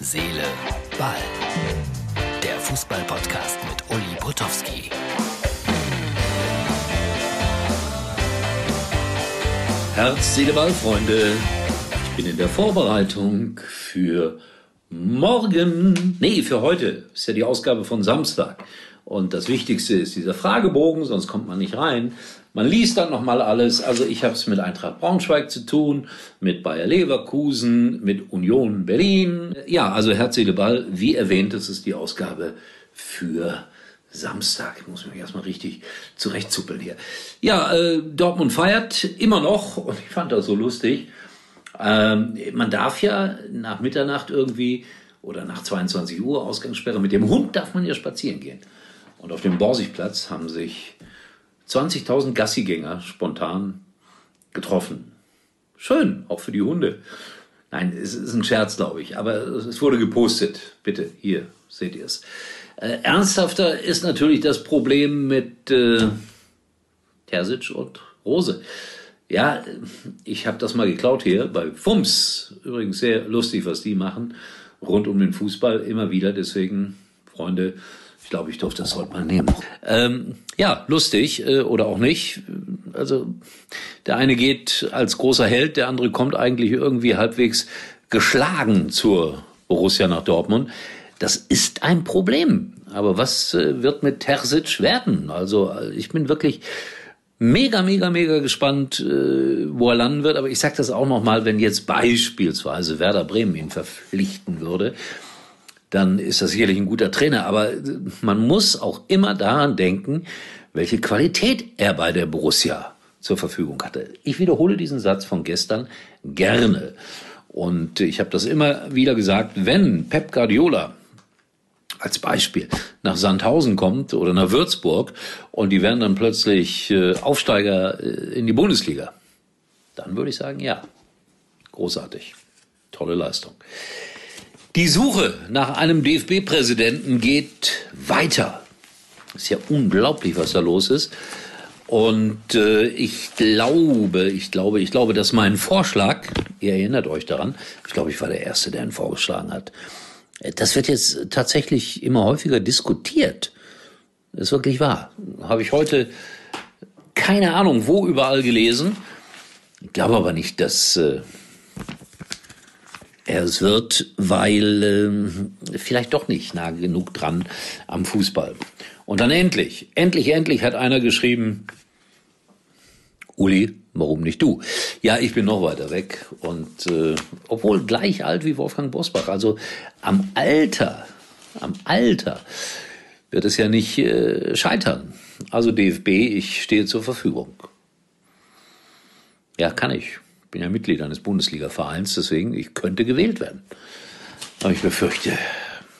Seele, Ball. Der Fußball-Podcast mit Uli Potowski. Herz, Seele, Ball, Freunde. Ich bin in der Vorbereitung für morgen. Nee, für heute. Ist ja die Ausgabe von Samstag. Und das Wichtigste ist dieser Fragebogen, sonst kommt man nicht rein. Man liest dann nochmal alles. Also ich habe es mit Eintracht Braunschweig zu tun, mit Bayer Leverkusen, mit Union Berlin. Ja, also Herz, Seele, Ball. Wie erwähnt, das ist die Ausgabe für Samstag. Ich muss mich erstmal richtig zurechtzuppeln hier. Ja, äh, Dortmund feiert immer noch und ich fand das so lustig. Ähm, man darf ja nach Mitternacht irgendwie oder nach 22 Uhr Ausgangssperre mit dem Hund darf man ja spazieren gehen. Und auf dem Borsigplatz haben sich 20.000 Gassigänger spontan getroffen. Schön, auch für die Hunde. Nein, es ist ein Scherz, glaube ich, aber es wurde gepostet. Bitte, hier seht ihr es. Äh, ernsthafter ist natürlich das Problem mit äh, Terzic und Rose. Ja, ich habe das mal geklaut hier bei FUMS. Übrigens sehr lustig, was die machen. Rund um den Fußball immer wieder. Deswegen, Freunde, ich glaube, ich durfte das heute mal nehmen. Ähm, ja, lustig äh, oder auch nicht. Also der eine geht als großer Held, der andere kommt eigentlich irgendwie halbwegs geschlagen zur Borussia nach Dortmund. Das ist ein Problem. Aber was äh, wird mit Terzic werden? Also äh, ich bin wirklich mega, mega, mega gespannt, äh, wo er landen wird. Aber ich sage das auch noch mal, wenn jetzt beispielsweise Werder Bremen ihn verpflichten würde dann ist das sicherlich ein guter Trainer. Aber man muss auch immer daran denken, welche Qualität er bei der Borussia zur Verfügung hatte. Ich wiederhole diesen Satz von gestern gerne. Und ich habe das immer wieder gesagt, wenn Pep Guardiola als Beispiel nach Sandhausen kommt oder nach Würzburg und die werden dann plötzlich äh, Aufsteiger äh, in die Bundesliga, dann würde ich sagen, ja, großartig, tolle Leistung. Die Suche nach einem DFB-Präsidenten geht weiter. Ist ja unglaublich, was da los ist. Und äh, ich glaube, ich glaube, ich glaube, dass mein Vorschlag, ihr erinnert euch daran, ich glaube, ich war der Erste, der ihn vorgeschlagen hat. Das wird jetzt tatsächlich immer häufiger diskutiert. Das ist wirklich wahr. Habe ich heute keine Ahnung, wo überall gelesen. Ich glaube aber nicht, dass äh, es wird, weil äh, vielleicht doch nicht nah genug dran am Fußball. Und dann endlich, endlich, endlich hat einer geschrieben, Uli, warum nicht du? Ja, ich bin noch weiter weg und äh, obwohl gleich alt wie Wolfgang Bosbach, also am Alter, am Alter wird es ja nicht äh, scheitern. Also DFB, ich stehe zur Verfügung. Ja, kann ich bin ja Mitglied eines Bundesliga-Vereins, deswegen, ich könnte gewählt werden. Aber ich befürchte,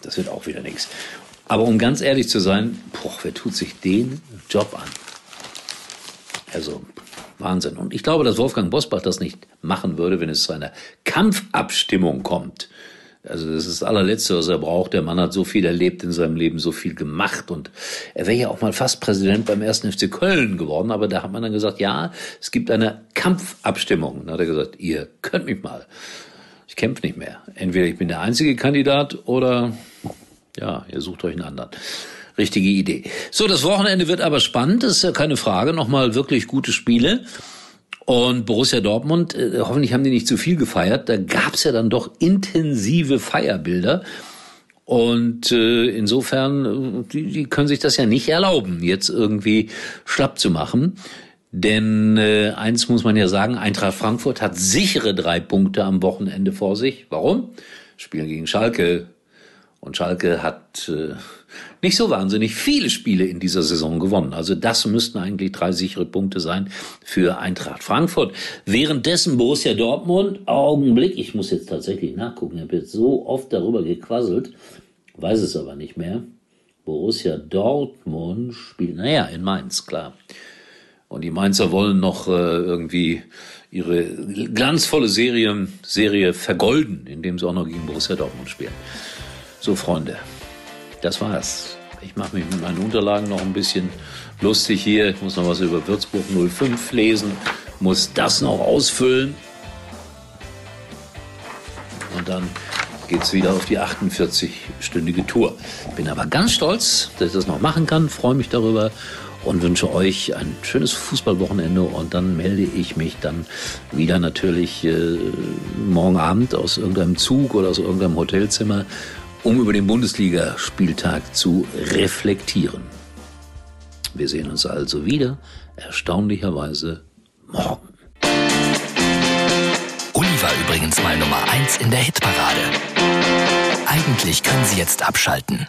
das wird auch wieder nichts. Aber um ganz ehrlich zu sein, boah, wer tut sich den Job an? Also, Wahnsinn. Und ich glaube, dass Wolfgang Bosbach das nicht machen würde, wenn es zu einer Kampfabstimmung kommt also das ist das allerletzte, was er braucht. Der Mann hat so viel erlebt in seinem Leben, so viel gemacht und er wäre ja auch mal fast Präsident beim ersten FC Köln geworden. Aber da hat man dann gesagt, ja, es gibt eine Kampfabstimmung. Dann hat er gesagt, ihr könnt mich mal. Ich kämpfe nicht mehr. Entweder ich bin der einzige Kandidat oder ja, ihr sucht euch einen anderen. Richtige Idee. So, das Wochenende wird aber spannend, das ist ja keine Frage. Nochmal wirklich gute Spiele. Und Borussia Dortmund, äh, hoffentlich haben die nicht zu viel gefeiert, da gab's ja dann doch intensive Feierbilder. Und äh, insofern, äh, die, die können sich das ja nicht erlauben, jetzt irgendwie schlapp zu machen. Denn äh, eins muss man ja sagen, Eintracht Frankfurt hat sichere drei Punkte am Wochenende vor sich. Warum? Spielen gegen Schalke. Und Schalke hat äh, nicht so wahnsinnig viele Spiele in dieser Saison gewonnen. Also das müssten eigentlich drei sichere Punkte sein für Eintracht Frankfurt. Währenddessen Borussia Dortmund, Augenblick, ich muss jetzt tatsächlich nachgucken, ich habe jetzt so oft darüber gequasselt, weiß es aber nicht mehr. Borussia Dortmund spielt, naja, in Mainz, klar. Und die Mainzer wollen noch äh, irgendwie ihre glanzvolle Serie, Serie vergolden, indem sie auch noch gegen Borussia Dortmund spielen. So, Freunde, das war's. Ich mache mich mit meinen Unterlagen noch ein bisschen lustig hier. Ich muss noch was über Würzburg 05 lesen, muss das noch ausfüllen. Und dann geht's wieder auf die 48-stündige Tour. Bin aber ganz stolz, dass ich das noch machen kann, freue mich darüber und wünsche euch ein schönes Fußballwochenende und dann melde ich mich dann wieder natürlich äh, morgen Abend aus irgendeinem Zug oder aus irgendeinem Hotelzimmer, um über den Bundesligaspieltag zu reflektieren. Wir sehen uns also wieder, erstaunlicherweise morgen. Uli war übrigens mal Nummer 1 in der Hitparade. Eigentlich können Sie jetzt abschalten.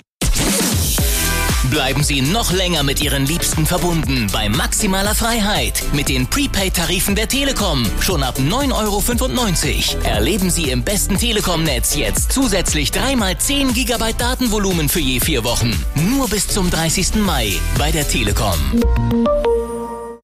Bleiben Sie noch länger mit Ihren Liebsten verbunden bei maximaler Freiheit mit den Prepaid-Tarifen der Telekom. Schon ab 9,95 Euro. Erleben Sie im besten Telekom-Netz jetzt zusätzlich 3x10 GB Datenvolumen für je vier Wochen. Nur bis zum 30. Mai bei der Telekom.